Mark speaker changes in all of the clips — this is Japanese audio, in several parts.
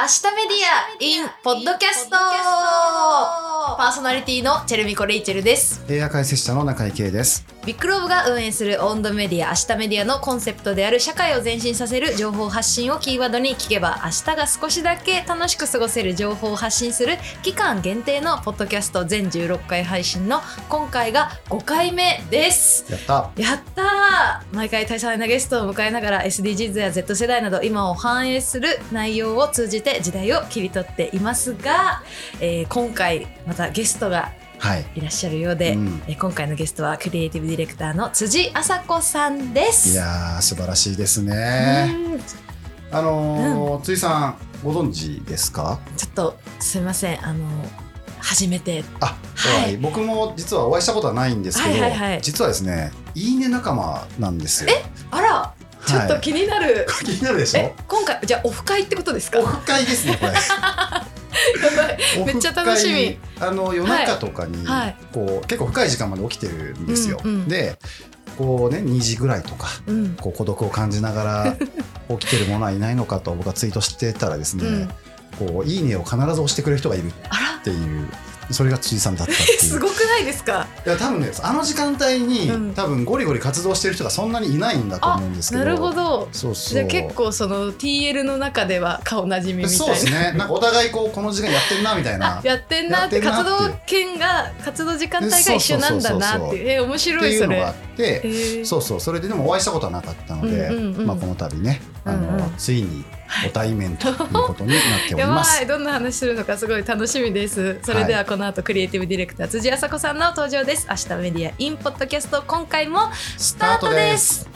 Speaker 1: 明日メディア in ポッドキャストパーソナリティのチェルミコレイチェルです。
Speaker 2: 映画解説者の中井圭です。
Speaker 1: ビッグローブが運営するオンドメディア明日メディアのコンセプトである社会を前進させる情報発信をキーワードに聞けば明日が少しだけ楽しく過ごせる情報を発信する期間限定のポッドキャスト全16回配信の今回が5回目です。
Speaker 2: やった。
Speaker 1: やったー。毎回多彩なゲストを迎えながら SDGs や Z 世代など今を反映する内容を通じて時代を切り取っていますが、えー今回またゲストが
Speaker 2: はい。
Speaker 1: いらっしゃるようで、
Speaker 2: うん。
Speaker 1: えー今回のゲストはクリエイティブディレクターの辻麻子さんです。
Speaker 2: いやー素晴らしいですね。
Speaker 1: うん。
Speaker 2: あのー辻さんご存知ですか？
Speaker 1: ちょっとすいません。あの初めて。
Speaker 2: あ、
Speaker 1: はい
Speaker 2: はい、僕も実はお会いしたことはないんですけど、
Speaker 1: はいはいはい。
Speaker 2: 実はですねいいね仲間なんですよ。
Speaker 1: あら。ちょっと
Speaker 2: はい
Speaker 1: 気になる、
Speaker 2: 気になるでしょ？
Speaker 1: え？今回じゃあオフ会ってことですか？
Speaker 2: オフ会ですねこれ
Speaker 1: めっちゃ楽しみ。
Speaker 2: あの夜中とかに、
Speaker 1: はい。
Speaker 2: こう結構深い時間まで起きてるんですよ、
Speaker 1: うんうん。
Speaker 2: でこうね2時ぐらいとか
Speaker 1: うん。
Speaker 2: こう孤独を感じながら 起きてる者はいないのかと僕はツイートしてたらですね、
Speaker 1: うん。
Speaker 2: こういいねを必ず押してくれる人がいるっていうそれが辻さんだったっていう。
Speaker 1: すごくないですか？
Speaker 2: いや多分ねあの時間帯に、
Speaker 1: うん。
Speaker 2: 多分ゴリゴリ活動してる人がそんなにいないんだと思うんですけど。
Speaker 1: なるほど。
Speaker 2: そうそう。
Speaker 1: じゃあ結構その TL の中では顔なじみみたいな。
Speaker 2: そうですね。なんかお互いこうこの時間やってんなみたいな。
Speaker 1: あやってんなって活動圏が活動時間帯が一緒なんだなって。いうえー面
Speaker 2: って
Speaker 1: 白いそれ。
Speaker 2: いうのがあって、そうそう。それででもお会いしたことはなかったので、
Speaker 1: うんうんうん。
Speaker 2: まあ、この度ねあの、
Speaker 1: うんうん。
Speaker 2: ついにご対面ということになっており
Speaker 1: やば
Speaker 2: ます
Speaker 1: い。どんな話するのかすごい楽しみです。それではこの後クリエイティブディレクター辻麻子さんの登場です。明日メディアインポッドキャスト今回もスタートです。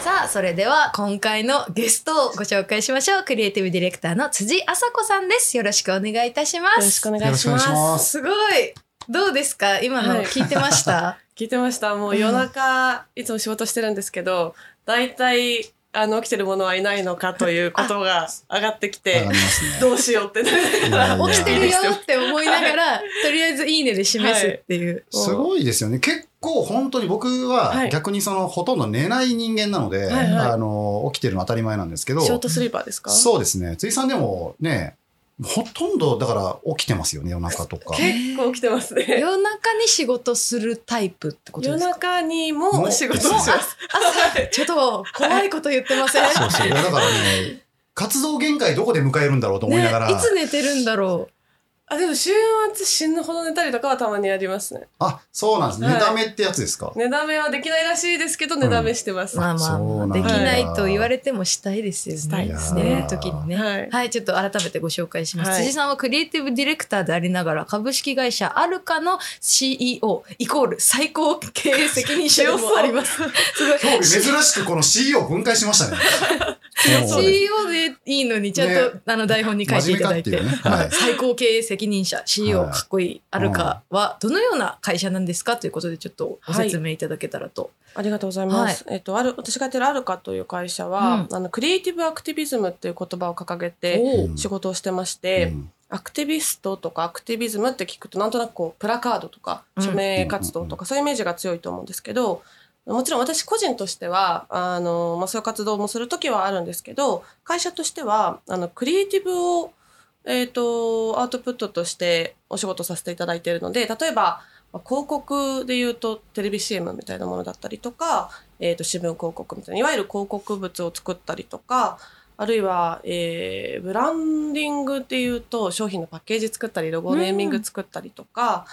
Speaker 1: さあそれでは今回のゲストをご紹介しましょう。クリエイティブディレクターの辻麻子さんです。よろしくお願いいたします。
Speaker 3: よろしくお願
Speaker 2: い
Speaker 3: いします。
Speaker 2: します。
Speaker 1: すごい。どうですか？今の
Speaker 3: はい。
Speaker 1: 聞いてました、
Speaker 3: 聞いてました。もう夜中、いつも仕事してるんですけど、大体、あの、起きてる者はいないのかということが上がってきて
Speaker 2: ね。
Speaker 3: どうしようってなり
Speaker 1: 起きてるよって思いながらとりあえずいいねで示すっていう、
Speaker 2: すごいですよね。結構本当に僕は
Speaker 3: はい
Speaker 2: 逆にそのほとんど寝ない人間なので、
Speaker 3: はいはい
Speaker 2: あの起きてるの当たり前なんですけど、
Speaker 3: ショートスリーパーですか？
Speaker 2: そうですね。辻さんでもね、ほとんどだから起きてますよね夜中とか。
Speaker 3: 結構起きてますね。
Speaker 1: 夜中に仕事するタイプってことで
Speaker 3: 夜
Speaker 1: すか？
Speaker 3: 中に
Speaker 2: も
Speaker 3: 仕事をします。
Speaker 1: 朝ちょっと怖いこと言ってません、
Speaker 2: そうそう。だからね、活動限界どこで迎えるんだろうと思いながら。
Speaker 1: ね、いつ寝てるんだろ
Speaker 3: あ、でも週末死ぬほど寝たりとかはたまにやりますね。
Speaker 2: あ、そうなんです。
Speaker 3: はい。
Speaker 2: 寝だめってやつですか？
Speaker 3: 寝だめはできないらしいですけど、寝だめしてます。
Speaker 1: うまあまあ
Speaker 2: そうなんだ
Speaker 1: まあできないと言われてもしたいですよね。
Speaker 3: したい
Speaker 2: です
Speaker 1: 寝
Speaker 2: ね
Speaker 1: る時にね。
Speaker 3: はい。
Speaker 1: はい、ちょっと改めてご紹介します、
Speaker 3: はい。
Speaker 1: 辻さんはクリエイティブディレクターでありながら株式会社アルカの CEO イコール最高経営責任者でもあります。すごい。
Speaker 2: 今日珍しくこの CEO 分解しましたね。
Speaker 1: CEO でいいのにちゃんと、
Speaker 2: ね。
Speaker 1: あの台本に書いていただいて、
Speaker 2: ていうね。はい。
Speaker 1: 最高経営責任者 CEO
Speaker 2: はい。
Speaker 1: かっこいいアルカはどのような会社なんですかということでちょっとご説明いただけたらと。
Speaker 3: ありがとうございます。えっと、ある、私がやってるアルカという会社は、あの、クリエイティブアクティビズムっていう言葉を掲げて、仕事をしてまして、
Speaker 2: うん。
Speaker 3: アクティビストとかアクティビズムって聞くとなんとなくこうプラカードとか
Speaker 1: うん。
Speaker 3: 署名活動とかそういうイメージが強いと思うんですけど、もちろん私個人としてはあの、まあ、そういう活動もする時はあるんですけど会社としてはあのクリエイティブを、えー、とアウトプットとしてお仕事させていただいているので例えば広告で言うとテレビ CM みたいなものだったりとか、えー、と新聞広告みたいないわゆる広告物を作ったりとかあるいは、えーブランディングっていうと商品のパッケージ作ったりロゴネーミング作ったりとか、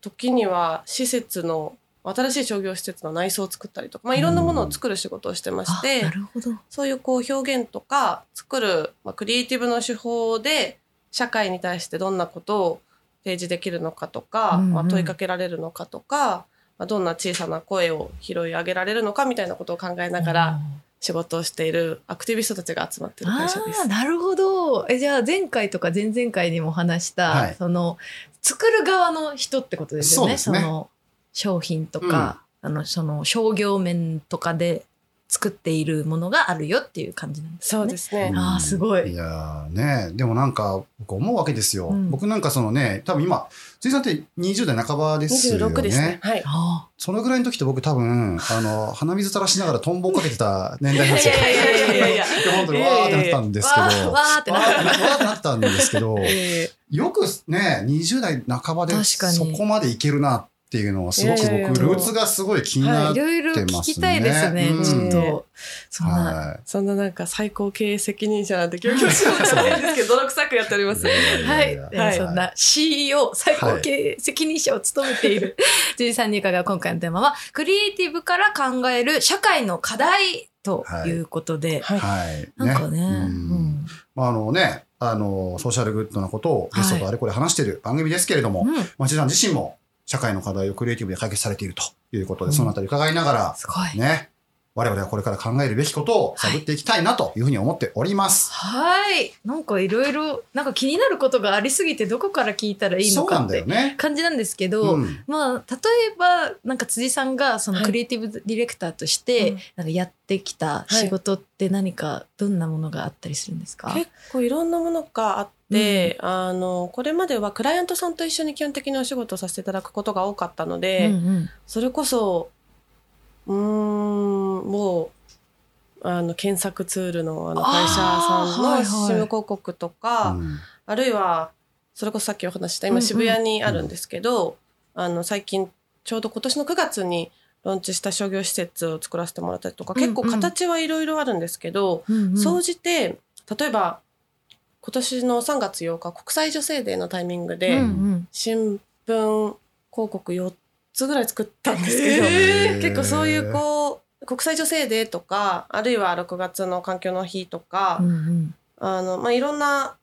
Speaker 3: 時には施設の新しい商業施設の内装を作ったりとか、まあ、いろんなものを作る仕事をしてまし
Speaker 1: あ
Speaker 3: て、
Speaker 1: なるほど。
Speaker 3: そういうこう表現とか作る、まあ、クリエイティブの手法で社会に対してどんなことを提示できるのかとか、
Speaker 1: うんうん。
Speaker 3: まあ、問いかけられるのかとか、まあ、どんな小さな声を拾い上げられるのかみたいなことを考えながら仕事をしているアクティビストたちが集まっている会社です。
Speaker 1: なるほど。えじゃあ前回とか前々回にも話した、
Speaker 2: はい。
Speaker 1: その作る側の人ってことですよね。
Speaker 2: そうですね。
Speaker 1: の商品とか、あのその商業面とかで作っているものがあるよっていう感じなんですね。
Speaker 3: そうですね。
Speaker 1: あーすごい
Speaker 2: いやーね、でもなんか、僕思うわけですよ。
Speaker 1: うん
Speaker 2: 僕なんかそのね、多分今、辻さんって20代半ばですよね。
Speaker 3: 26ですね。はい。
Speaker 1: あ
Speaker 2: そのぐらいの時って僕多分、あの、鼻水垂らしながらトンボをかけてた年代なんですよ。
Speaker 3: いやいやいやいやいや
Speaker 2: で本当にわーってなってたんですけど。
Speaker 1: わーってな
Speaker 2: ったんですけど、
Speaker 3: え
Speaker 2: よくね、20代半ばで
Speaker 1: 確かに
Speaker 2: そこまでいけるなっていうのはすごく僕、ルーツがすごい気にな
Speaker 1: あ、
Speaker 2: って
Speaker 1: いろいろ聞きたいですね。
Speaker 2: うん。
Speaker 1: ちょっと、そんな。
Speaker 2: は
Speaker 3: そんななんか最高経営責任者なんて強々しようじゃないんですけど、泥臭くやっております。
Speaker 2: い。
Speaker 1: はい、そんな CEO 最高経営責任者を務めている辻さんに伺う今回のテーマはクリエイティブから考える社会の課題ということで、
Speaker 3: はい。
Speaker 2: はい。
Speaker 1: なんかね、
Speaker 2: まあ、あのね、あの、ソーシャルグッドなことをゲストとあれこれ話している番組ですけれども、
Speaker 1: うん。
Speaker 2: まあ、辻さん自身も社会の課題をクリエイティブで解決されているということで、
Speaker 1: うん
Speaker 2: そのあたり伺いながら、
Speaker 1: すごい。
Speaker 2: ね、我々はこれから考えるべきことを探っていきたいなというふうに思っております。
Speaker 1: はい。なんかいろいろ、なんか気になることがありすぎて、どこから聞いたらいいのかって。感じなんですけど、
Speaker 2: うん。
Speaker 1: まあ、例えば、なんか辻さんがその
Speaker 3: はい。
Speaker 1: クリエイティブディレクターとして、
Speaker 3: うん。
Speaker 1: なんかやってきた仕事って何か、どんなものがあったりするんですか？
Speaker 3: 結構いろんなものがあって、あの、これまではクライアントさんと一緒に基本的にお仕事をさせていただくことが多かったので、
Speaker 1: うんうん。
Speaker 3: それこそ、うーん、もう、あの、検索ツールのあの会社さんの CM 広告とか、
Speaker 2: うん。
Speaker 3: あるいは、それこそさっきお話しした、今
Speaker 1: うんうん
Speaker 3: 渋谷にあるんですけど、あの、最近、ちょうど今年の9月にローンチした商業施設を作らせてもらったりとか、
Speaker 1: うんうん。
Speaker 3: 結構形はいろいろあるんですけど、
Speaker 1: うんうん。
Speaker 3: 総じて、例えば、今年の3月8日、国際女性デーのタイミングで、
Speaker 1: うんうん。
Speaker 3: 新聞広告4つぐらい作ったんですけど、
Speaker 1: え
Speaker 3: 結構そういうこう、国際女性デーとか、あるいは6月の環境の日とか、
Speaker 1: うんうん。
Speaker 3: あの、まあ、いろんな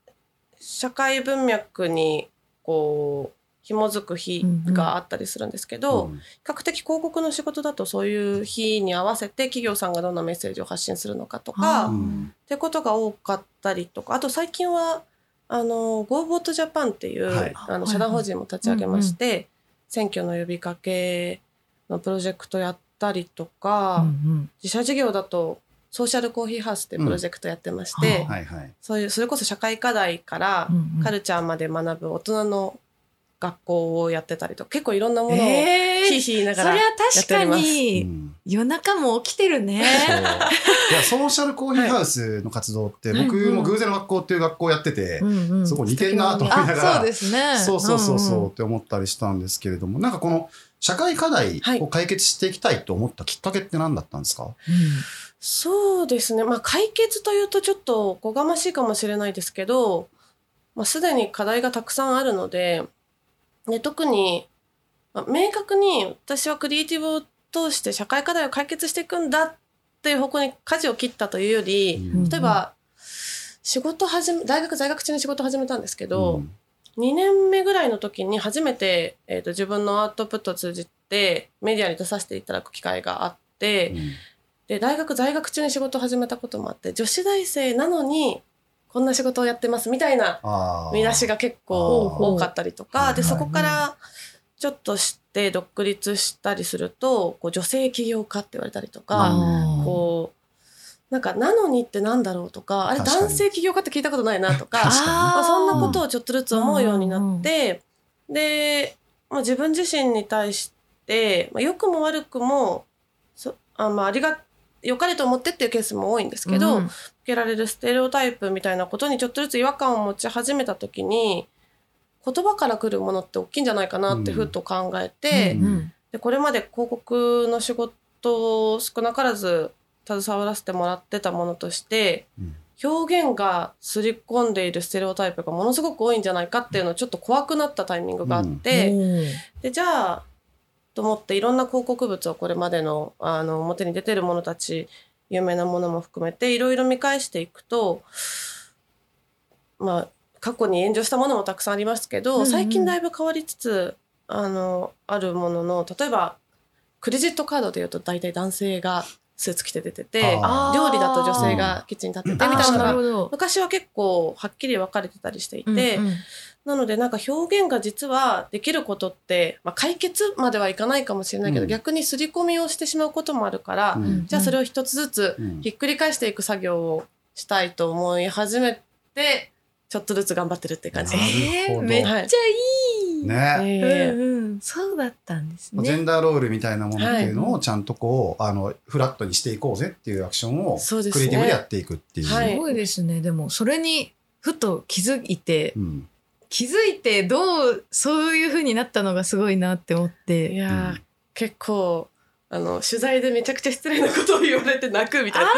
Speaker 3: 社会文脈に、こう、紐づく日があったりするんですけど、
Speaker 2: うん。
Speaker 3: 比較的広告の仕事だとそういう日に合わせて企業さんがどんなメッセージを発信するのかとか、
Speaker 2: うん。
Speaker 3: ってことが多かったりとか、あと最近は、あの、GoBot Japan っていう、
Speaker 2: はい。
Speaker 3: あの、社団法人も立ち上げまして、選挙の呼びかけのプロジェクトやったりとか、
Speaker 1: うん
Speaker 3: 自社事業だと、ソーシャルコーヒーハウスっていうプロジェクトやってまして、
Speaker 1: うん。
Speaker 2: はいはい。
Speaker 3: そういう、それこそ社会課題から
Speaker 1: うんうん。
Speaker 3: カルチャーまで学ぶ大人の学校をやってたりとか、結構いろんなものを
Speaker 1: えー。
Speaker 3: ひいひい言いながら
Speaker 1: それは確か
Speaker 3: やっており
Speaker 1: に、
Speaker 2: うん。
Speaker 1: 夜中も起きてるね。
Speaker 2: そう。いやソーシャルコーヒーハウスの活動って、
Speaker 1: はい。
Speaker 2: 僕も偶然の学校っていう学校をやってて、
Speaker 1: うん
Speaker 2: 似てんなと思いながら、
Speaker 1: あ、そうですね。
Speaker 2: そうそうそうそうって思ったりしたんですけれども、なんかこの社会課題を解決していきたいと思ったきっかけって何だったんですか、
Speaker 3: そうですね。まあ解決というとちょっとおこがましいかもしれないですけど、まあすでに課題がたくさんあるので、で特に、まあ明確に私はクリエイティブを通して社会課題を解決していくんだっていう方向に舵を切ったというより、
Speaker 2: うん。
Speaker 3: 例えば、仕事始め、大学在学中に仕事始めたんですけど、
Speaker 2: うん。
Speaker 3: 2年目ぐらいの時に初めて、えーと自分のアウトプットを通じてメディアに出させていただく機会があって、で、大学在学中に仕事を始めたこともあって、女子大生なのに、こんな仕事をやってますみたいな見出しが結構多かったりとか、で、そこからちょっと知って独立したりすると、こう女性起業家って言われたりとか、こう、なんか、なのにってなんだろうとか、あれ男性起業家って聞いたことないなとか、まあ、そんなこと
Speaker 1: を
Speaker 3: をちょっとずつ思うようになって、で、まあ、自分自身に対して、まあ、良くも悪くも、そあまあ、ありが、良かれと思ってっていうケースも多いんですけど、受けられるステレオタイプみたいなことにちょっとずつ違和感を持ち始めたときに、言葉から来るものって大きいんじゃないかなってふっと考えて、
Speaker 2: うん。
Speaker 1: うん。
Speaker 3: でこれまで広告の仕事を少なからず携わらせてもらってたものとして
Speaker 2: うん。
Speaker 3: 表現が刷り込んでいるステレオタイプがものすごく多いんじゃないかっていうのをちょっと怖くなったタイミングがあって、でじゃあと思っていろんな広告物をこれまでのあの表に出てるものたち有名なものも含めていろいろ見返していくとまあ過去に炎上したものもたくさんありますけど、
Speaker 1: うんうん。
Speaker 3: 最近だいぶ変わりつつあのあるものの例えばクレジットカードでいうと大体男性がスーツ着て出てて料理だと女性がキッチンに立っててみたいなのが昔は結構はっきり分かれてたりしていて、うんうん、なのでなんか表現が実はできることって、まあ、解決まではいかないかもしれないけど、うん、逆に刷り込みをしてしまうこともあるから、うん、じゃあそれを一つずつひっくり返していく作業をしたいと思い始めてちょっとずつ頑張ってるって感じ。です。
Speaker 1: えー、めっちゃいい、ね、えー、うんうん、そうだったんですね。
Speaker 2: ジェンダーロールみたいなものっていうのをちゃんとこう、はい、あのフラットにしていこうぜっていうアクションをクリエイティブでやっていくっていう。
Speaker 1: すね、すごいですね。でもそれにふと気づいて、うん、気づいてどうそういうふうになったのがすごいなって思って。
Speaker 3: いや、うん、結構あの取材でめちゃくちゃ失礼なことを言われて泣くみたいな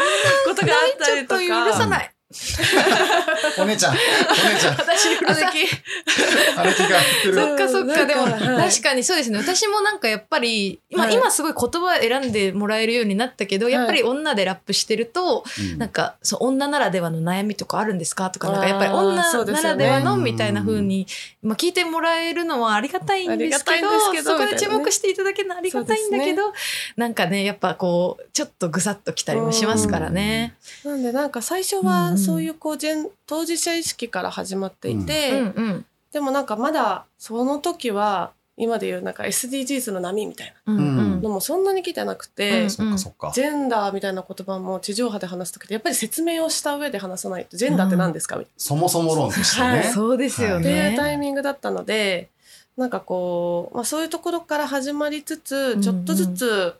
Speaker 3: ことがあったりとか。ちょっと許さない。
Speaker 2: お姉ちゃん、お姉ちゃん。私、姉貴。
Speaker 1: 姉貴がそっかそっか、でも、確かにそうですね。私もなんかやっぱり、今、今すごい言葉選んでもらえるようになったけど、やっぱり女でラップしてると、なんか、そう、女ならではの悩みとかあるんですかとか、なんかやっぱり女ならではのみたいな風に、まあ聞いてもらえるのはありがたいんですけど、そこで注目していただけるのはありがたいんだけど、なんかね、やっぱこう、ちょっとぐさっときたりもしますからね。
Speaker 3: なんでなんか最初は、そういうこうジェン当事者意識から始まっていて、うん、でもなんかまだその時は今でいうなんか SDGs の波みたいなのもそんなに来てなくて、ジェンダーみたいな言葉も地上波で話す時ってやっぱり説明をした上で話さないとジェンダーって何ですか？みたいな。
Speaker 2: そもそも論としてね。はい、
Speaker 1: そうですよね。
Speaker 3: っていうタイミングだったのでなんかこう、まあ、そういうところから始まりつつちょっとずつ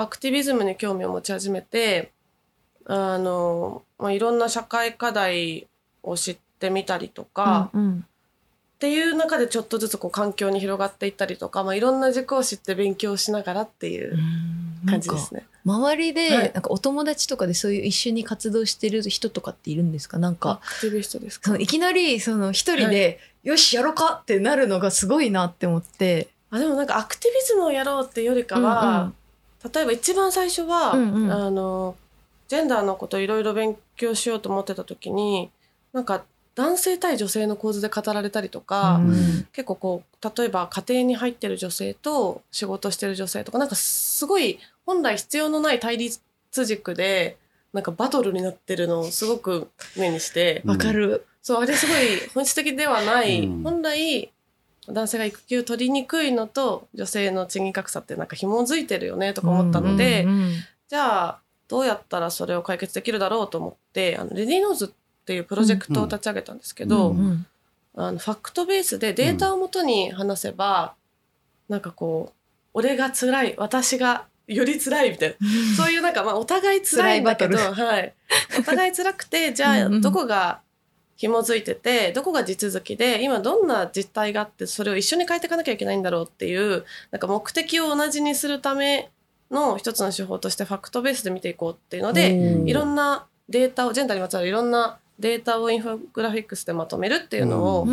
Speaker 3: アクティビズムに興味を持ち始めてあの、まあ、いろんな社会課題を知ってみたりとか、うんうん、っていう中でちょっとずつこう環境に広がっていったりとか、まあ、いろんな軸を知って勉強しながらっていう感じですね。
Speaker 1: 周りで、なんかお友達とかでそういう一緒に活動してる人とかっているんですか？なんか。
Speaker 3: アクティビストですか？
Speaker 1: いきなりその一人で、はい、よしやろうかってなるのがすごいなって思って。
Speaker 3: あでもなんかアクティビズムをやろうってよりかは、うんうん、例えば一番最初は、うんうん、あのジェンダーのこといろいろ勉強しようと思ってた時になんか男性対女性の構図で語られたりとか、うん、結構こう例えば家庭に入ってる女性と仕事してる女性とかなんかすごい本来必要のない対立軸でなんかバトルになってるのをすごく目にして
Speaker 1: わかる。
Speaker 3: そうあれすごい本質的ではない、うん、本来男性が育休取りにくいのと女性の賃金格差ってなんか紐づいてるよねとか思ったので、うんうんうん、じゃあどうやったらそれを解決できるだろうと思ってあのレディーノーズっていうプロジェクトを立ち上げたんですけど、うんうん、あのファクトベースでデータをもとに話せば、うん、なんかこう俺が辛い私がより辛いみたいなそういうなんかまあお互い辛いんだけど、はい、お互い辛くてじゃあどこが紐づいててどこが地続きで今どんな実態があってそれを一緒に変えていかなきゃいけないんだろうっていうなんか目的を同じにするための一つの手法としてファクトベースで見ていこうっていうのでいろんなデータをジェンダーにまつわるいろんなデータをインフォグラフィックスでまとめるっていうのを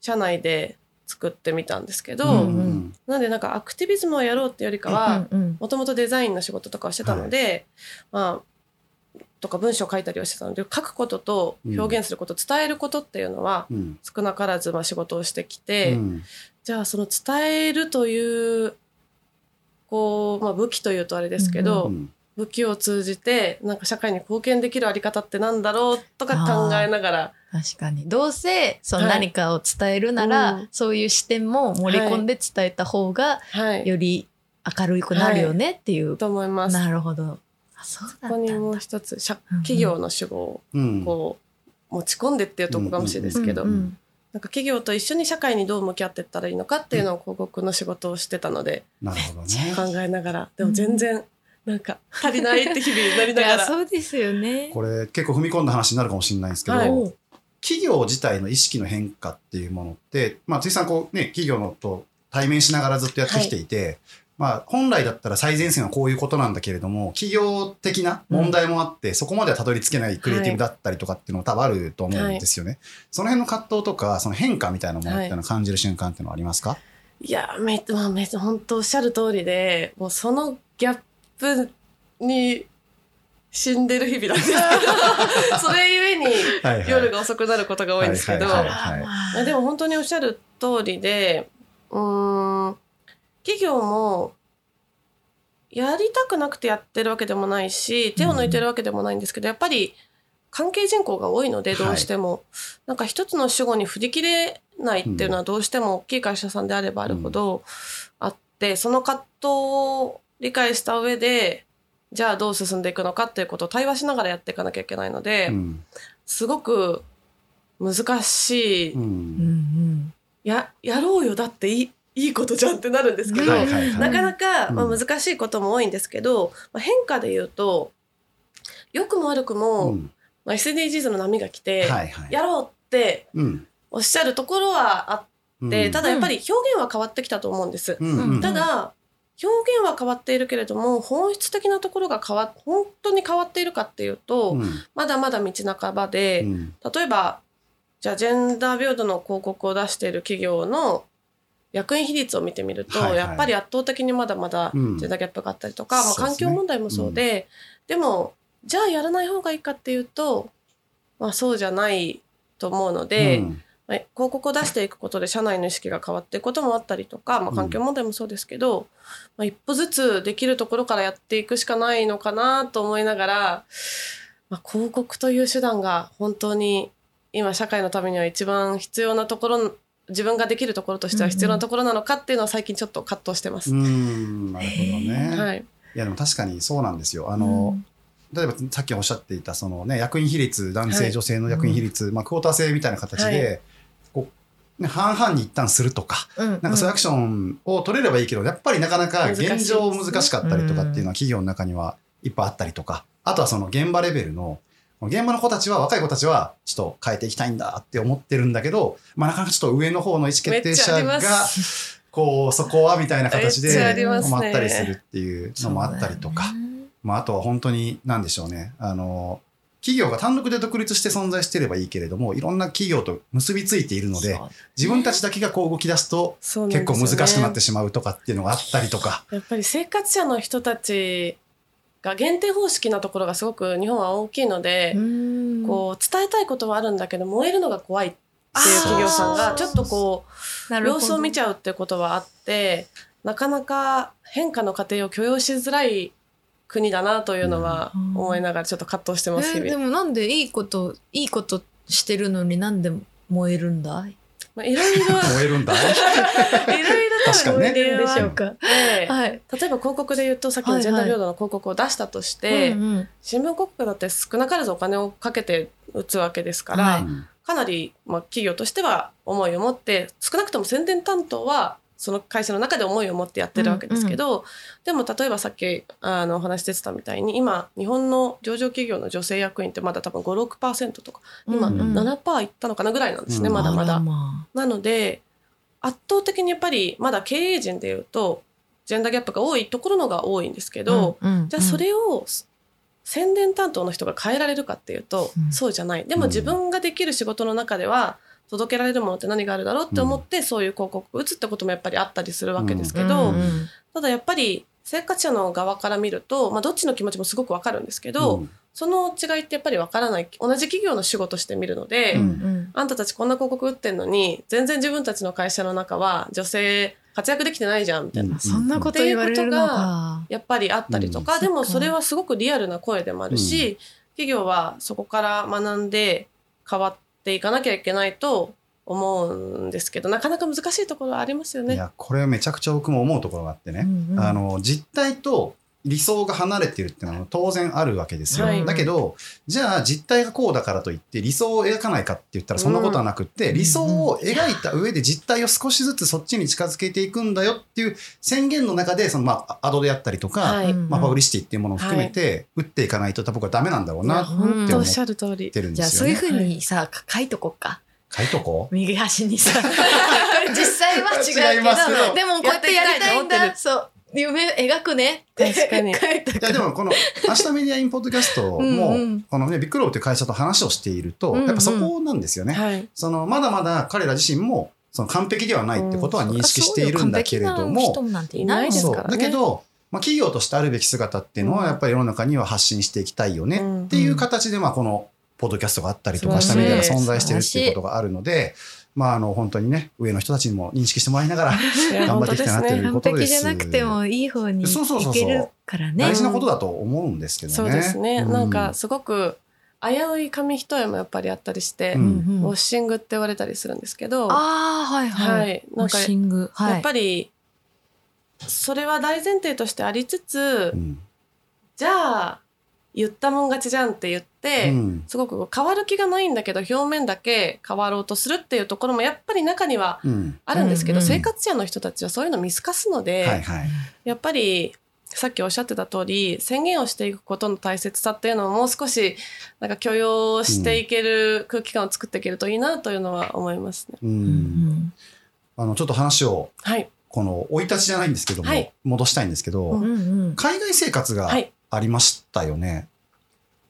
Speaker 3: 社内で作ってみたんですけど、うんうん、なんでなんかアクティビズムをやろうっていうよりかはもともとデザインの仕事とかをしてたので、はい、まあとか文章を書いたりはしてたので書くことと表現すること、うん、伝えることっていうのは少なからずまあ仕事をしてきて、うん、じゃあその伝えるというこう、まあ、武器というとあれですけど、うん、武器を通じてなんか社会に貢献できるあり方ってなんだろうとか考えながら。
Speaker 1: 確かに。どうせその何かを伝えるなら、はい、そういう視点も盛り込んで伝えた方が、より明るくなるよねっていう。はい、
Speaker 3: と思います。
Speaker 1: なるほど。
Speaker 3: そこにもう一つ企業の主語をこう、持ち込んでっていうとこかもしれないですけど、なんか企業と一緒に社会にどう向き合っていったらいいのかっていうのを広告の仕事をしてたので、
Speaker 2: なるほどね、
Speaker 3: 考えながらでも全然なんか足りないって日々なりながら。
Speaker 1: そうですよね。
Speaker 2: これ結構踏み込んだ話になるかもしれないんですけど、はい、企業自体の意識の変化っていうものって、まあ、辻さんこうね企業のと対面しながらずっとやってきていて、はい、まあ、本来だったら最前線はこういうことなんだけれども企業的な問題もあって、うん、そこまではたどり着けないクリエイティブだったりとかっていうのも多分あると思うんですよね、はい、その辺の葛藤とかその変化みたいなものってい。うのを感じる瞬間っていうのはありますか、
Speaker 3: いやめ、まあ、め本当おっしゃる通りでもうそのギャップに死んでる日々なんですけど それゆえに夜が遅くなることが多いんですけどでも本当におっしゃる通りでうん企業もやりたくなくてやってるわけでもないし手を抜いてるわけでもないんですけど、やっぱり関係人口が多いのでどうしても、なんか一つの主語に振り切れないっていうのはどうしても大きい会社さんであればあるほどあって、その葛藤を理解した上でじゃあどう進んでいくのかっていうことを対話しながらやっていかなきゃいけないので、
Speaker 2: うん。
Speaker 3: すごく難しい、
Speaker 2: うん。
Speaker 1: うん
Speaker 3: ややろうよ。だっていいいいことじゃんってなるんですけど、
Speaker 2: はいはいはい。
Speaker 3: なかなか、
Speaker 2: うん。
Speaker 3: まあ、難しいことも多いんですけど、まあ、変化で言うと良くも悪くも、
Speaker 2: うん。
Speaker 3: まあ、SDGs の波が来て、
Speaker 2: はいはい。
Speaker 3: やろうって
Speaker 2: うん。
Speaker 3: おっしゃるところはあって、
Speaker 2: うん。
Speaker 3: ただやっぱり表現は変わってきたと思うんです。
Speaker 2: うん。うん。
Speaker 3: ただ表現は変わっているけれども本質的なところが変わ本当に変わっているかっていうと、
Speaker 2: うん。
Speaker 3: まだまだ道半ばで、
Speaker 2: うん。
Speaker 3: 例えばじゃあジェンダー平等の広告を出している企業の役員比率を見てみると、
Speaker 2: はいはい。
Speaker 3: やっぱり圧倒的にまだまだジ
Speaker 2: うん。
Speaker 3: ェンダーギャップがあったりとか、まあ、環境問題もそうででもじゃあやらない方がいいかっていうと、まあ、そうじゃないと思うので、
Speaker 2: うん。
Speaker 3: まあ広告を出していくことで社内の意識が変わっていくこともあったりとか、まあ、環境問題もそうですけど、まあ、一歩ずつできるところからやっていくしかないのかなと思いながら、まあ、広告という手段が本当に今社会のためには一番必要なところ自分ができるところとしては必要なところなのかっていうのは最近ちょっと葛藤してます。
Speaker 2: うんなるほどね。
Speaker 3: はい、
Speaker 2: いやでも確かにそうなんですよ。あの、例えばさっきおっしゃっていたそのね役員比率男性、
Speaker 3: はい
Speaker 2: 女性の役員比率、まあクォーター制みたいな形で、こうね半々に一旦するとか。
Speaker 1: うん
Speaker 2: なんかそういうアクションを取れればいいけど、やっぱりなかなか現状難しかったりとかっていうのは企業の中にはいっぱいあったりとか、あとはその現場レベルの、現場の子たちは、若い子たちはちょっと変えていきたいんだって思ってるんだけど、まあなかなかちょっと上の方の意思決定者が、こう、そこはみたいな形で困ったりするっていうのもあったりとか、まああとは本当に何でしょうね、あの、企業が単独で独立して存在していればいいけれども、いろんな企業と結びついているので、自分たちだけがこう動き出すと、結構難しくなってしまうとかっていうのがあったりとか。
Speaker 3: やっぱり生活者の人たちが限定方式なところがすごく日本は大きいので、
Speaker 1: うん。
Speaker 3: こう伝えたいことはあるんだけど燃えるのが怖いっていう企業さんがちょっとこう様子を見ちゃうってことはあってなかなか変化の過程を許容しづらい国だなというのは
Speaker 1: うん。
Speaker 3: 思いながらちょっと葛藤してます日
Speaker 1: えーで
Speaker 3: 々。
Speaker 1: もなんでいいこといいことしてるのになんで燃えるんだい？
Speaker 3: まあいろいろ。
Speaker 2: 燃えるんだ。
Speaker 3: いろいろ多分
Speaker 2: 確かにね。
Speaker 3: 理由はあっ
Speaker 1: でしょうか。
Speaker 3: て
Speaker 1: はい。
Speaker 3: 例えば広告で言うとさっきのジェンダー平等の広告を出したとして、新聞広告だって少なからずお金をかけて打つわけですから、かなり、まあ、企業としては思いを持って少なくとも宣伝担当はその会社の中で思いを持ってやってるわけですけど、でも例えばさっきあのお話出てたみたいに今日本の上場企業の女性役員ってまだ多分56%とか今
Speaker 1: うんうん。
Speaker 3: 7%いったのかなぐらいなんですね、
Speaker 2: うん
Speaker 3: まだまだ。
Speaker 1: ま
Speaker 3: なので圧倒的にやっぱりまだ経営陣でいうとジェンダーギャップが多いところのが多いんですけ
Speaker 1: あ
Speaker 3: ど、
Speaker 1: うんうん
Speaker 3: じゃあそれを宣伝担当の人が変えられるかっていうと、
Speaker 1: うん。
Speaker 3: そうじゃないでも自分ができる仕事の中では届けられるものって何があるだろうって思って、そういう広告を打つってこともやっぱりあったりするわけですけど、ただやっぱり生活者の側から見ると、まあ、どっちの気持ちもすごくわかるんですけど、
Speaker 2: うん。
Speaker 3: その違いってやっぱりわからない。同じ企業の仕事して見るので、
Speaker 1: うんうん。
Speaker 3: あんたたちこんな広告打ってんのに全然自分たちの会社の中は女性活躍できてないじゃんみたいな、
Speaker 2: うん
Speaker 1: そんなこと言われるのか。
Speaker 3: やっぱりあったりとか、
Speaker 2: うん
Speaker 3: でも
Speaker 1: そ
Speaker 3: れはすごくリアルな声でもあるし、企業はそこから学んで変わっていかなきゃいけないと思うんですけどなかなか難しいところはありますよね。
Speaker 2: いや、これはめちゃくちゃ僕も思うところがあってね。
Speaker 1: うんうん
Speaker 2: あの、実態と理想が離れてるっていうのは当然あるわけですよ。
Speaker 3: はい。
Speaker 2: だけど、じゃあ実態がこうだからといって理想を描かないかって言ったらそんなことはなくって、
Speaker 1: うん
Speaker 2: 理想を描いた上で実態を少しずつそっちに近づけていくんだよっていう宣言の中で、そのまあ、アドであったりとか、
Speaker 3: はい。
Speaker 1: うん。
Speaker 2: まあ、パブリシティっていうものを含めて打っていかないと僕はダメなんだろうな
Speaker 3: 本当おっし
Speaker 2: っ
Speaker 3: ゃる通り。
Speaker 2: てるん
Speaker 1: じゃあ
Speaker 2: ですよね。
Speaker 1: そういうふうにさ書いとこうか。
Speaker 2: 書いとこう？
Speaker 1: 右端にさ。実際は違うけどでもこうやってやりたいんだ。そう夢描くね。って
Speaker 3: 確かに。
Speaker 1: 書い
Speaker 2: やでもこの「明日メディアインポッドキャストも」このねビッグローブという会社と話をしていると、やっぱそこなんですよね。
Speaker 3: はい、
Speaker 2: そのまだまだ彼ら自身もその完璧ではないってことは認識しているんだけれども、
Speaker 1: 完璧な人なんていないもん
Speaker 2: そう
Speaker 3: ですからね。
Speaker 2: だけど、まあ、企業としてあるべき姿っていうのは
Speaker 3: うん。
Speaker 2: やっぱり世の中には発信していきたいよねっていう形でまあこのポッドキャストがあったりとか
Speaker 3: 素晴らしい
Speaker 2: したメディアが存在しているっていうことがあるので、まあ、あの、本当にね、上の人たちにも認識してもらいながら、頑張っていきたいなという
Speaker 1: 完
Speaker 2: ことです。
Speaker 1: 璧じゃなくてもいい方に
Speaker 2: そうそうそうそう
Speaker 1: いけるからね。
Speaker 2: 大事なことだと思うんですけどね。
Speaker 3: そうですね。
Speaker 2: う
Speaker 3: なんか、すごく、危うい紙一重もやっぱりあったりして、
Speaker 2: う
Speaker 1: うんん
Speaker 3: ウォッシングって言われたりするんですけど、
Speaker 1: ああ、はいはい。
Speaker 3: はいなんか
Speaker 1: ウォッシング。はい。
Speaker 3: やっぱり、それは大前提としてありつつ、
Speaker 2: うん
Speaker 3: じゃあ、言ったもん勝ちじゃんって言って、
Speaker 2: うん
Speaker 3: すごく変わる気がないんだけど、表面だけ変わろうとするっていうところもやっぱり中には
Speaker 2: うん
Speaker 3: あるんですけど、
Speaker 1: うんうん
Speaker 3: 生活者の人たちはそういうの見透かすので、
Speaker 2: はいはい。
Speaker 3: やっぱり、さっきおっしゃってた通り、宣言をしていくことの大切さっていうのをもう少し、なんか許容していける空気感を作っていけるといいなというのは思いますね。
Speaker 2: う。
Speaker 1: うんん
Speaker 2: あの、ちょっと話を、
Speaker 3: はい。
Speaker 2: この、生い立ちじゃないんですけども、
Speaker 3: はい
Speaker 2: 戻したいんですけど、
Speaker 3: うん
Speaker 1: うんうん。
Speaker 2: 海外生活が
Speaker 3: はい
Speaker 2: ありましたよね。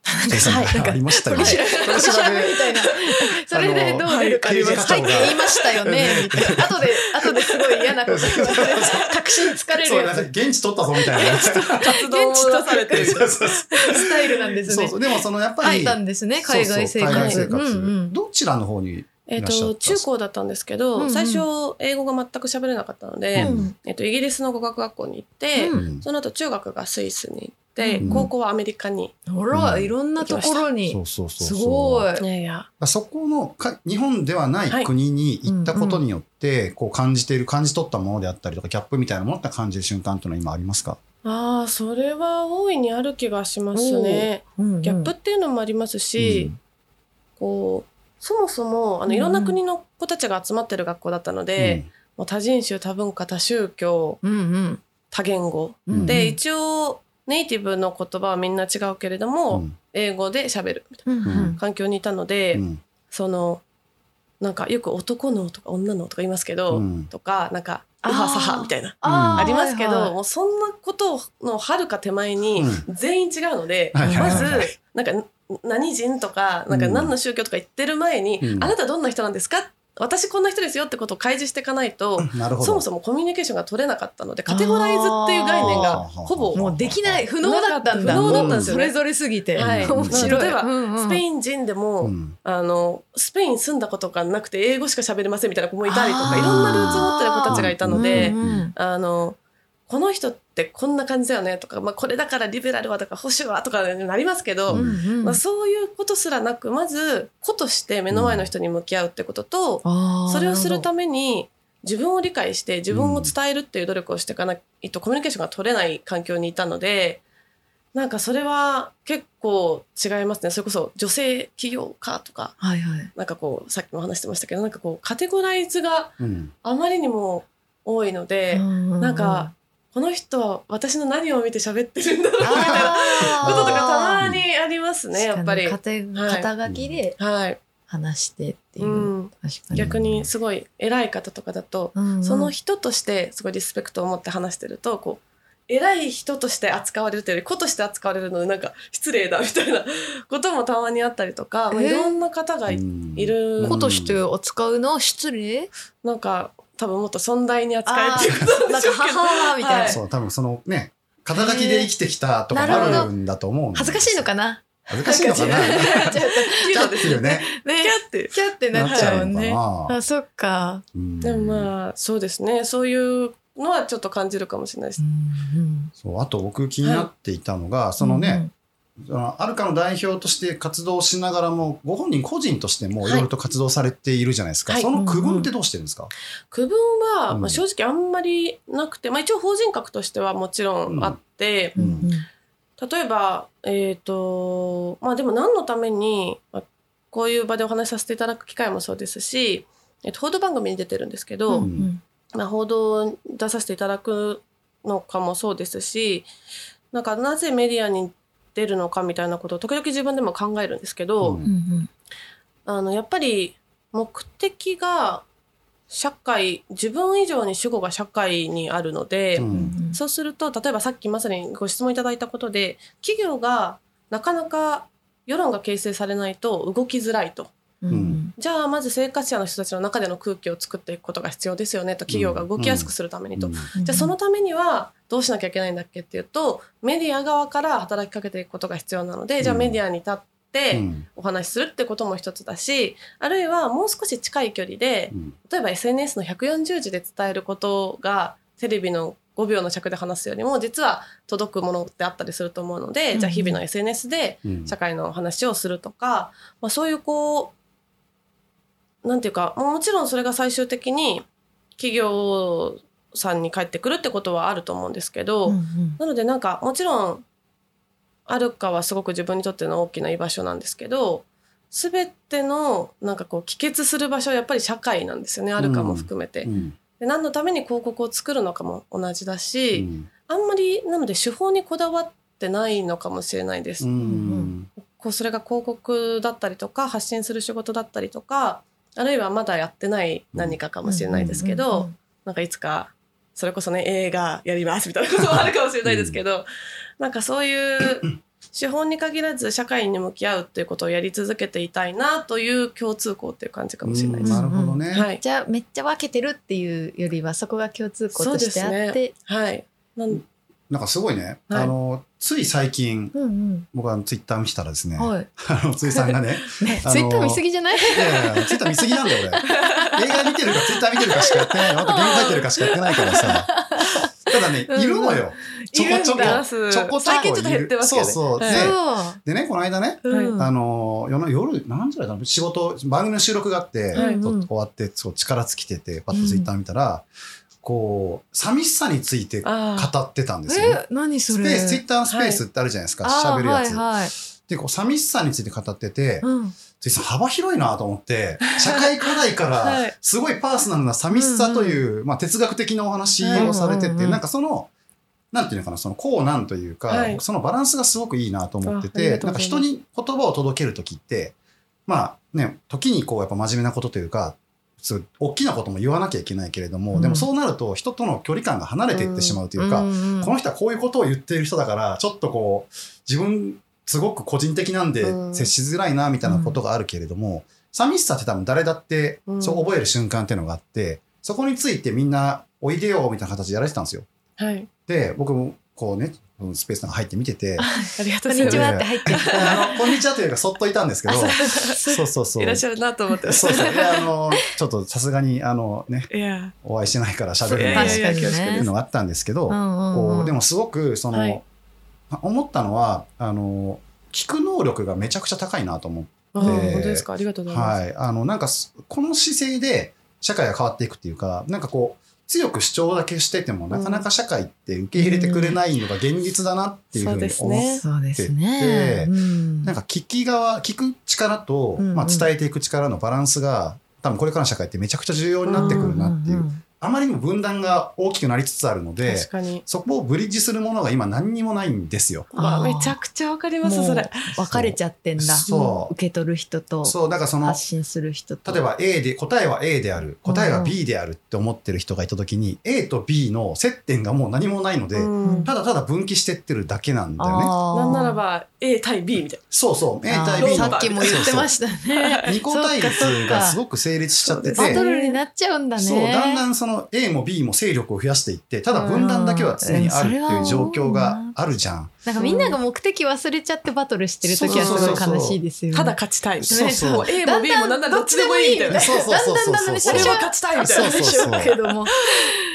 Speaker 3: はい
Speaker 2: ありましたよね。
Speaker 1: 取り調べみたいな。それでどう出るか。
Speaker 2: あの
Speaker 1: はいって言いましたよね。みたいな。後で、後ですごい嫌なこと確信疲れる
Speaker 2: そう、なんか
Speaker 1: やつ。
Speaker 2: 現地取ったぞみたいな。
Speaker 3: 活動を出されてる。
Speaker 2: そうそうそう
Speaker 1: スタイルなんですね
Speaker 2: そうそ。う。でもそのやっぱり、
Speaker 1: 入ったんですね、海外生活。
Speaker 2: 外生活、
Speaker 1: うんうん
Speaker 2: どちらの方に
Speaker 3: えっ
Speaker 2: いらっしゃった
Speaker 3: と、中高だったんですけど、
Speaker 1: うんうん
Speaker 3: 最初、英語が全く喋れなかったので、
Speaker 2: うん
Speaker 3: えっと、イギリスの語学学校に行って、
Speaker 1: うん
Speaker 3: その後中学がスイスに行って、
Speaker 2: うん
Speaker 3: 高校はアメリカに。
Speaker 1: ほら、
Speaker 2: うん
Speaker 1: いろんなところ
Speaker 2: そ
Speaker 1: に
Speaker 2: う。そうそう
Speaker 1: す
Speaker 2: そう
Speaker 1: ごい。
Speaker 3: いやいや。
Speaker 2: そこのか日本ではな
Speaker 3: はい
Speaker 2: い国に行ったことによって、こう感じている感じ取ったものであったりとかキャップみたいなものって感じる瞬間っていうのは今ありますか、
Speaker 3: ああ、それは大いにある気がしますね。
Speaker 1: うん
Speaker 3: ギャップっていうのもありますし、こう、そもそも、あの、
Speaker 1: うん
Speaker 3: いろんな国の子たちが集まってる学校だったので、もう多人種、多文化、多宗教、
Speaker 1: うんうん
Speaker 3: 多言語。
Speaker 1: うん。
Speaker 3: で、一応、ネイティブの言葉はみんな違うけれど
Speaker 2: う
Speaker 3: も、
Speaker 2: ん。
Speaker 3: 英語で喋るみたいな環境にいたので、
Speaker 2: うん。
Speaker 3: その、なんかよく男のとか女のとか言いますけど、
Speaker 2: うん。
Speaker 3: とか、なんか、
Speaker 1: あー。
Speaker 3: ウハサハみたいな。
Speaker 1: あ
Speaker 3: りますけど、
Speaker 1: はいはい
Speaker 3: もうそんなことのはるか手前に
Speaker 2: う
Speaker 3: 全員違うので、まずなんか、何人とか、なんか
Speaker 2: うん。
Speaker 3: 何の宗教とか言ってる前に、
Speaker 2: うん。
Speaker 3: あなたどんな人なんですか私こんな人ですよってことを開示していかないと、そもそもコミュニケーションが取れなかったので、カテゴライズっていう概念がほぼ、
Speaker 1: もうできない、不能だったんだ。
Speaker 3: 不能だったんですよね。
Speaker 1: それぞれすぎて。
Speaker 3: はい。
Speaker 1: 面白い。
Speaker 3: 例えば
Speaker 1: うんうん
Speaker 3: スペイン人でも、
Speaker 2: うん。
Speaker 3: あの、スペイン住んだことがなくて英語しか喋れませんみたいな子もいたりとか、いろんなルーツを持ってる子たちがいたので、
Speaker 1: うんうん。
Speaker 3: あの、この人ってこんな感じだよねとか、まあ、これだからリベラルはとか保守はとかなりますけど、
Speaker 2: うん
Speaker 1: うん。
Speaker 3: まあ、そういうことすらなくまず子として目の前の人に向き合うってことと、
Speaker 1: あー
Speaker 3: それをするために自分を理解して自分を伝えるっていう努力をしていかないとコミュニケーションが取れない環境にいたのでなんかそれは結構違いますね。それこそ女性起業家とか
Speaker 1: はいはい。
Speaker 3: なんかこうさっきも話してましたけどなんかこうカテゴライズが
Speaker 2: うん。
Speaker 3: あまりにも多いので、
Speaker 1: な
Speaker 3: なんか、この人は私の何を見て喋ってるんだろうみたいなこととかたまにありますね、やっぱり。
Speaker 1: 肩肩書きで
Speaker 3: はい。
Speaker 1: 話してっていうう。
Speaker 3: ん。逆にすごい偉い方とかだと、
Speaker 1: うんうん
Speaker 3: その人としてすごいリスペクトを持って話してると、こう、偉い人として扱われるというより、子として扱われるので、なんか失礼だみたいな こともたまにあったりとか、まあ
Speaker 1: えー
Speaker 3: いろんな方がい,、
Speaker 2: うん
Speaker 3: る、
Speaker 1: 子として扱うの？は失礼？
Speaker 3: なんか多分もっと尊大に扱えっていうこと
Speaker 1: なんか母みたいな。
Speaker 3: はい
Speaker 2: そう多分そのね肩書きで生きてきたとかもあるんだと思うんです
Speaker 1: 恥ずかしいのかな？
Speaker 2: 恥ずかしいのかな？
Speaker 3: キュートですよね。キャって。
Speaker 1: キャってなっちゃうね。あ、そっか。
Speaker 2: うん
Speaker 3: でもまあ、そうですね。そういうのはちょっと感じるかもしれないです。
Speaker 2: そうあと僕気になっていたのが、そのね、アルカの代表として活動しながらもご本人個人としてもい。ろいろと活動されているじゃないですか、
Speaker 3: はい。
Speaker 2: その区分ってどうしてるんですか、
Speaker 3: 区分は、
Speaker 2: うん。
Speaker 3: まあ、正直あんまりなくて、まあ一応法人格としてはもちろんあって、
Speaker 1: うん。うん
Speaker 3: 例えば、えっ、と、まあでも何のために、まあこういう場でお話しさせていただく機会もそうですし、えっと、報道番組に出てるんですけど、
Speaker 1: うん。うん
Speaker 3: まあ、報道に出させていただくのかもそうですし、なんかなぜメディアに出るのかみたいなことを時々自分でも考えるんですけど、
Speaker 2: うん
Speaker 3: あの、やっぱり目的が社会、自分以上に主語が社会にあるので、
Speaker 2: うん
Speaker 3: そうすると、例えばさっきまさにご質問いただいたことで、企業がなかなか世論が形成されないと動きづらいと。
Speaker 1: うん。うん。
Speaker 3: じゃあまず生活者の人たちの中での空気を作っていくことが必要ですよねと企業が動きやすくするためにと。
Speaker 2: うん。
Speaker 3: じゃあそのためにはどうしなきゃいけないんだっけっていうとメディア側から働きかけていくことが必要なので、じゃあメディアに立って
Speaker 2: うん。
Speaker 3: お話しするってことも一つだし、あるいはもう少し近い距離で
Speaker 2: うん。
Speaker 3: 例えば SNS の140字で伝えることがテレビの5秒の尺で話すよりも実は届くものってあったりすると思うので、
Speaker 1: うん。
Speaker 3: じゃあ日々の SNS で
Speaker 2: うん。
Speaker 3: 社会の話をするとか、まあ、そういうこうなんていうかもちろんそれが最終的に企業さんに返ってくるってことはあると思うんですけど、
Speaker 1: うんうん。
Speaker 3: なのでなんかもちろんあるかはすごく自分にとっての大きな居場所なんですけど全てのなんかこう帰結する場所はやっぱり社会なんですよねあるかも含めて。
Speaker 2: うん。
Speaker 3: で何のために広告を作るのかも同じだ
Speaker 2: う
Speaker 3: し、
Speaker 2: ん。
Speaker 3: あんまりなので手法にこだわってないのかもしれないです。
Speaker 2: うん。
Speaker 3: こうそれが広告だったりとか発信する仕事だったりとかあるいはまだやってない何かかもしれないですけど、
Speaker 1: うんうんうん
Speaker 3: なんかいつかそれこそね映画やりますみたいなこともあるかもしれないですけど、なんかそういう手本に限らず社会に向き合うっていうことをやり続けていたいなという共通項っていう感じかもしれないです。
Speaker 2: なるほどね。
Speaker 3: はい、
Speaker 1: じゃあめっちゃ分けてるっていうよりはそこが共通項としてあって、
Speaker 3: そうですはい、なん
Speaker 2: なんかすごいね、
Speaker 3: はい。
Speaker 2: あのつい最近
Speaker 1: うんうん。
Speaker 2: 僕はツイッター見てたらですね、
Speaker 1: はい。
Speaker 2: あのついさんがね
Speaker 1: ねツイッター見すぎじゃない？
Speaker 2: いやいやツイッター見すぎなんだよ俺。映画見てるかツイッター見てるかしかやってないまた原稿書いてるかしかやってないからさ。ただね
Speaker 1: うん
Speaker 2: いるのよ。ちょこちょこ。ちょこちょこ
Speaker 3: 最近ちょっと減ってますけどね。
Speaker 2: そうそう、
Speaker 3: はい。
Speaker 2: ででねこの間ね
Speaker 1: うん。
Speaker 2: あの夜何時だったの仕事番組の収録があって、終わってそう力尽きててパッとツイッター見たら、こう寂しさについて語ってたんですよね。
Speaker 1: え何それ？
Speaker 2: スペースツイッターのスペースってあるじゃないですか
Speaker 1: あー
Speaker 2: 喋、るやつ。
Speaker 1: はいはい
Speaker 2: でこう寂しさについて語ってて、
Speaker 1: うん。
Speaker 2: 幅広いなと思って 社会課題か
Speaker 3: はい。
Speaker 2: らすごいパーソナルな寂しさという、まあ、哲学的なお話をされてて、
Speaker 1: うんうんうん
Speaker 2: なんかそのなんていうのかなそのこうなんというか、
Speaker 3: はい。
Speaker 2: そのバランスがすごくいいなと思っててなんか人に言葉を届ける時ってまあね時にこうやっぱ真面目なことというか大きなことも言わなきゃいけないけれども、
Speaker 1: うん。
Speaker 2: でもそうなると人との距離感が離れていってしまうというか、
Speaker 1: んん
Speaker 2: この人はこういうことを言っている人だから、ちょっとこう、自分、すごく個人的なんで
Speaker 3: うん。
Speaker 2: 接しづらいな、みたいなことがあるけれども、寂しさって多分誰だって
Speaker 3: うん。
Speaker 2: そう覚える瞬間っていうのがあって、そこについてみんな、おいでよ、みたいな形でやられてたんですよ。
Speaker 3: はい、
Speaker 2: で、僕もこうね、スペースなんか入って見てて、
Speaker 3: ありがと
Speaker 1: こ
Speaker 3: うんございます。
Speaker 1: にちはって入って
Speaker 2: こんにちはというか、そっといたんですけど、そうそうそう。
Speaker 3: いらっしゃるなと思って。
Speaker 2: そうそう。で、あの、ちょっとさすがに、あのね、お会いしてないから喋るのが
Speaker 3: い
Speaker 2: うのがあったんですけど、こうでもすごくその、
Speaker 3: はい
Speaker 2: 思ったのはあの聞く能力がめちゃくちゃ高いなと思って、
Speaker 3: 本当ですか。ありがとうございます。
Speaker 2: はい、あのなんかすこの姿勢で社会が変わっていくっていうかなんかこう強く主張だけしてても、なかなか社会って受け入れてくれないのが現実だなっていうふうに思って、
Speaker 3: そうですね
Speaker 1: そうですね。うん
Speaker 2: なんか聞き側聞く力と、まあ、伝えていく力のバランスが多分これからの社会ってめちゃくちゃ重要になって。くるなっていう、あまりにも分断が大きくなりつつあるので。そこをブリッジするものが今何にもないんですよ。
Speaker 1: あ
Speaker 3: めちゃくちゃわかります、
Speaker 1: も
Speaker 3: そうれ。
Speaker 1: 分かれちゃってんだ。
Speaker 2: そう
Speaker 1: 受け取る人と
Speaker 2: そう、だからその、
Speaker 1: 発信する人と。
Speaker 2: 例えば A で、答えは A である、答えは B であるって思ってる人がいたときに、A と B の接点がもう何もないので、
Speaker 3: うん
Speaker 2: ただただ分岐してってるだけなんだよね。
Speaker 3: なんならば A 対 B みたい
Speaker 2: そうそう、A 対 B の
Speaker 1: さっきも言ってましたね。
Speaker 2: 二個対立がすごく成立しちゃってて、
Speaker 1: バトルになっちゃうんだね。
Speaker 2: そう、だんだんその A も B も勢力を増やしていって、ただ分断だけは常にあるっていう状況があるじゃん。
Speaker 1: なんかみんなが目的忘れちゃってバトルしてる時はすごい悲しいですよ。
Speaker 3: ただ勝ちたいみたいな。
Speaker 2: そうそう
Speaker 3: もう A も B もなんならどっちでもいいみたいな。
Speaker 2: そうそうそうそう
Speaker 1: だんだんだんだん
Speaker 3: 勝ちたいみたいな。
Speaker 2: そうそうそう
Speaker 1: けども。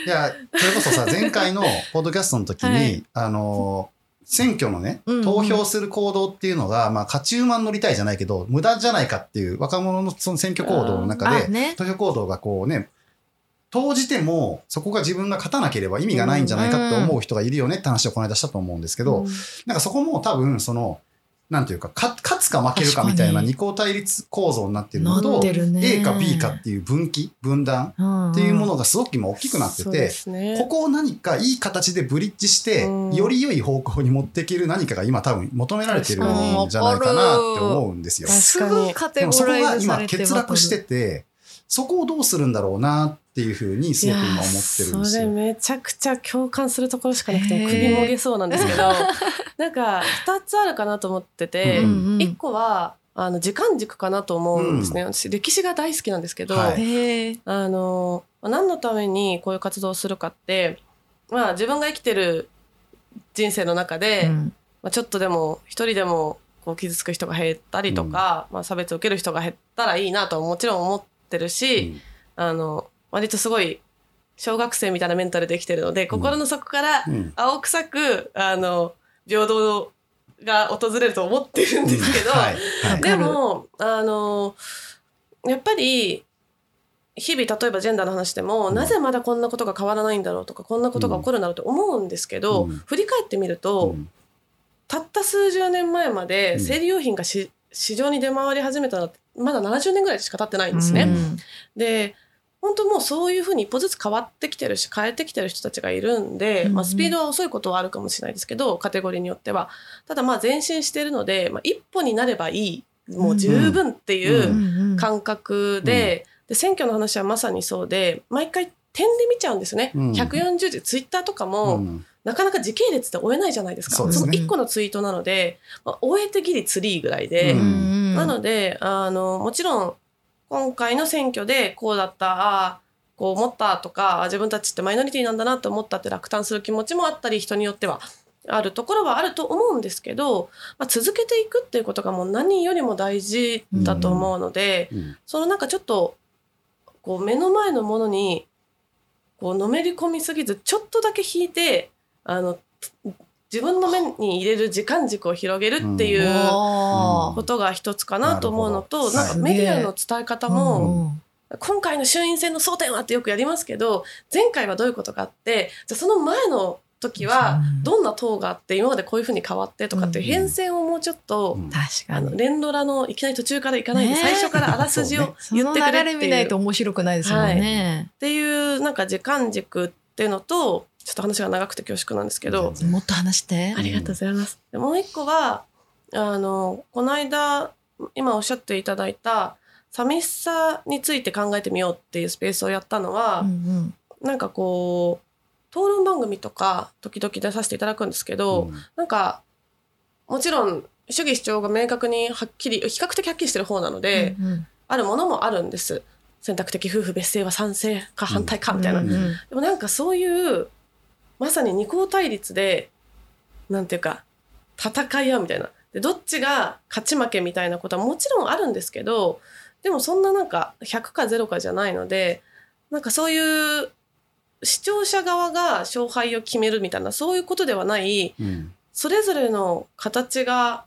Speaker 2: いや、それこそさ、前回のポッドキャストの時に、
Speaker 1: はい
Speaker 2: あのー選挙のね、投票する行動っていうのが、まあ、勝ち馬乗りたいじゃないけど、無駄じゃないかっていう若者のその選挙行動の中で。投票行動がこうね、投じても、そこが自分が勝たなければ意味がないんじゃないかって思う人がいるよねって話をこの間したと思うんですけど、
Speaker 3: うん。
Speaker 2: なんかそこも多分、その、なんていうか、か勝つか負けるかみたいな二項対立構造になってるの
Speaker 1: な
Speaker 2: と、
Speaker 1: ね。
Speaker 2: A か B かっていう分岐、分断っていうものがすごく今大きくなって
Speaker 3: そうで
Speaker 2: て、
Speaker 3: すね。
Speaker 2: ここを何かいい形でブリッジして、
Speaker 3: うん。
Speaker 2: より良い方向に持っていける何かが今多分求められてるんじゃないかなって思うんですよ。
Speaker 3: 確
Speaker 1: すぐカテ
Speaker 2: でもそこ
Speaker 1: ゴラ
Speaker 2: が今
Speaker 1: イズされて
Speaker 2: 欠落してて、そこをどうするんだろうなっていうふうにすごく今思ってるんです
Speaker 3: それ
Speaker 2: よ。
Speaker 3: めちゃくちゃ共感するところしかなくて首もげそうなんですけど なんか2つあるかなと思ってて、
Speaker 2: うん
Speaker 1: うん。うん
Speaker 3: 1個はあの時間軸かなと思うんですね、私歴史が大好きなんですけど、
Speaker 2: はい。
Speaker 3: あの何のためにこういう活動をするかって、まあ、自分が生きてる人生の中で、
Speaker 1: うん。
Speaker 3: まあ、ちょっとでも一人でもこう傷つく人が減ったりとか、まあ、差別を受ける人が減ったらいいなとはもちろん思ってるし、あの割とすごい小学生みたいなメンタルできてるので、心の底から
Speaker 2: うん。
Speaker 3: 青臭くあの平等が訪れると思ってるんですけど、
Speaker 2: はい。はい。
Speaker 3: でもあのやっぱり日々例えばジェンダーの話でも、
Speaker 2: うん。
Speaker 3: なぜまだこんなことが変わらないんだろうとかこんなことが起こるんだろうと思うんですけど、
Speaker 2: うん。
Speaker 3: 振り返ってみると、
Speaker 2: うん。
Speaker 3: たった数十年前まで
Speaker 2: うん。
Speaker 3: 生理用品がし市場に出回り始めたのってまだ70年ぐらいしか経ってないんですね。
Speaker 1: うん。
Speaker 3: で本当もうそういうふうに一歩ずつ変わってきてるし変えてきてる人たちがいるんで、
Speaker 1: うん
Speaker 3: まあ、スピードは遅いことはあるかもしれないですけどカテゴリーによっては。ただまあ前進しているので、まあ、一歩になればいいもう十分っていううん感覚で,、で選挙の話はまさにそうで毎回点で見ちゃうんですよね、
Speaker 2: うん。
Speaker 3: 140字ツイッターとかも、
Speaker 2: うん。
Speaker 3: なかなか時系列で追えないじゃないですか。
Speaker 2: そうですね。
Speaker 3: の1個のツイートなので、まあ、終えてギリツリーぐらいで、なのであのもちろん今回の選挙でこうだったああこう思ったとかあ自分たちってマイノリティなんだなと思ったって落胆する気持ちもあったり人によってはあるところはあると思うんですけど、まあ、続けていくっていうことがもう何よりも大事だと思うので、
Speaker 2: うん。
Speaker 3: そのなんかちょっとこう目の前のものにこうのめり込みすぎずちょっとだけ引いてあの自分の目に入れる時間軸を広げるっていうことが一つかなと思うのと、
Speaker 2: な
Speaker 3: んかメディアの伝え方も、
Speaker 1: うん。
Speaker 3: 今回の衆院選の争点はってよくやりますけど前回はどういうことがあってじゃあその前の時は
Speaker 1: うん。
Speaker 3: どんな党があって今までこういうふうに変わってとかっていう
Speaker 2: うん。
Speaker 3: 変遷をもうちょっと、
Speaker 2: うん。
Speaker 1: 確かに。
Speaker 3: あの連ドラのいきなり途中から行かないで、
Speaker 1: ね。
Speaker 3: 最初からあらすじを言ってくれ
Speaker 1: 流れ見ないと
Speaker 3: っていう
Speaker 1: 面白くないですもんね、
Speaker 3: っていうなんか時間軸っていうのとちょっと話が長くて恐縮なんですけど。
Speaker 1: もっと話して。
Speaker 3: ありがとうございます。でもう一個はあのこの間今おっしゃっていただいた寂しさについて考えてみようっていうスペースをやったのは、
Speaker 1: うん。
Speaker 3: なんかこう討論番組とか時々出させていただくんですけど、
Speaker 2: うん。
Speaker 3: なんかもちろん主義主張が明確にはっきり比較的はっきりしてる方なので、
Speaker 1: うんうん。
Speaker 3: あるものもあるんです。選択的夫婦別姓は賛成か反対かみたいな、
Speaker 1: うんうん。
Speaker 3: でもなんかそういうまさに二項対立でなんていうか戦い合うみたいな。でどっちが勝ち負けみたいなことはもちろんあるんですけどでもそんななんか100か0かじゃないのでなんかそういう視聴者側が勝敗を決めるみたいなそういうことではない
Speaker 2: うん。
Speaker 3: それぞれの形が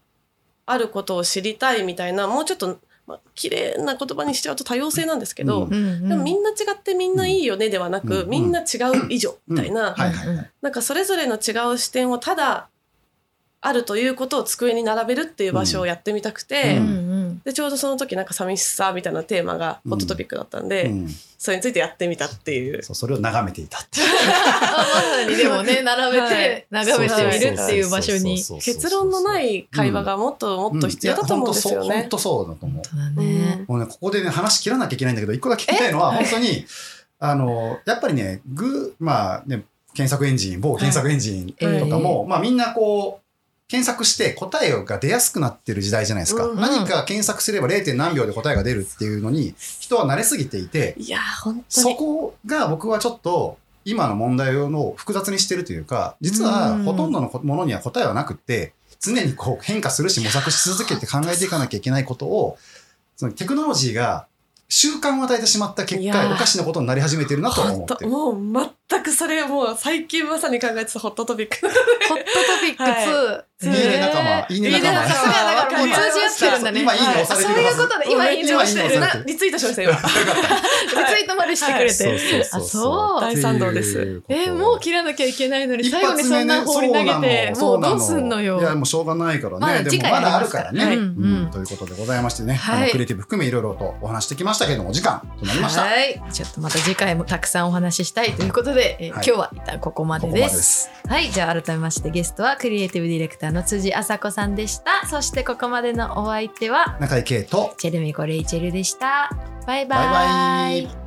Speaker 3: あることを知りたいみたいなもうちょっと、まあ綺麗な言葉にしちゃうと多様性なんですけど、
Speaker 2: うん
Speaker 3: でもみんな違ってみんないいよねではなく、
Speaker 2: うん
Speaker 3: みんな違う以上みたいな、なんかそれぞれの違う視点をただあるということを机に並べるっていう場所をやってみたくて、
Speaker 1: うん。うん
Speaker 3: でちょうどその時なんか寂しさみたいなテーマがホットトピックだったんで、
Speaker 2: うん。
Speaker 3: それについてやってみたっていう。
Speaker 2: そうそれを眺めていたっていう。
Speaker 1: あまさにでもね並べて眺めてみるっていう場所に
Speaker 3: 結論のない会話がもっともっと必要だと思うんですよね。
Speaker 2: 本当そうだと思う。
Speaker 1: ね。
Speaker 2: もうね、ここでね、話切らなきゃいけないんだけど、一個だけ聞きたいのは、
Speaker 3: え？
Speaker 2: 本当に、あの、やっぱりね、グー、まあね、検索エンジン、某検索エンジンとかも、まあみんなこう、検索して答えが出やすくなってる時代じゃないですか。
Speaker 3: うん
Speaker 2: 何か検索すれば 0. 何秒で答えが出るっていうのに、人は慣れすぎていて、
Speaker 3: いや本当
Speaker 2: そ
Speaker 3: に
Speaker 2: こが僕はちょっと、今の問題を複雑にしてるというか、実は
Speaker 1: うん
Speaker 2: ほとんどのものには答えはなくって、常にこう変化するし模索し続けて考えていかなきゃいけないことを、そのテクノロジーが習慣を与えてしまった結果、おかしなことになり始めてるなとは思ってる。
Speaker 3: もう全くそれもう最近まさに考えてたホットトピック。
Speaker 1: ホットトピック2、
Speaker 2: いい。いいね仲間。
Speaker 3: いいね仲間。
Speaker 1: さすがだからもう通じ合ってるんだね。
Speaker 2: 今いいね押されて
Speaker 1: そういうことで今いいね。押してる
Speaker 3: リツイートしました。今。
Speaker 1: リツイートまでしてくれて、あそう。
Speaker 3: 大賛同です。
Speaker 1: えもう切らなきゃいけないのに
Speaker 2: 一
Speaker 1: 最後にそんな放り投げてもうどうすんのよ。
Speaker 2: いや、もうしょうがないからね。
Speaker 1: まだ
Speaker 2: で
Speaker 1: 次回
Speaker 2: もまだある
Speaker 1: から
Speaker 2: ね。ということでございましてね、クリエイティブ含めいろいろとお話してきましたけれども、お時間となりました。
Speaker 1: はい。ちょっとまた次回もたくさんお話ししたいということで、えー
Speaker 2: はい。
Speaker 1: 今日は一旦ここまで
Speaker 2: です。
Speaker 1: はいじゃあ改めましてゲストはクリエイティブディレクターの辻麻子さんでした。そしてここまでのお相手は
Speaker 2: 中井圭と、
Speaker 1: チェルミコレイチェルでした。バイバイ。
Speaker 2: バイバイ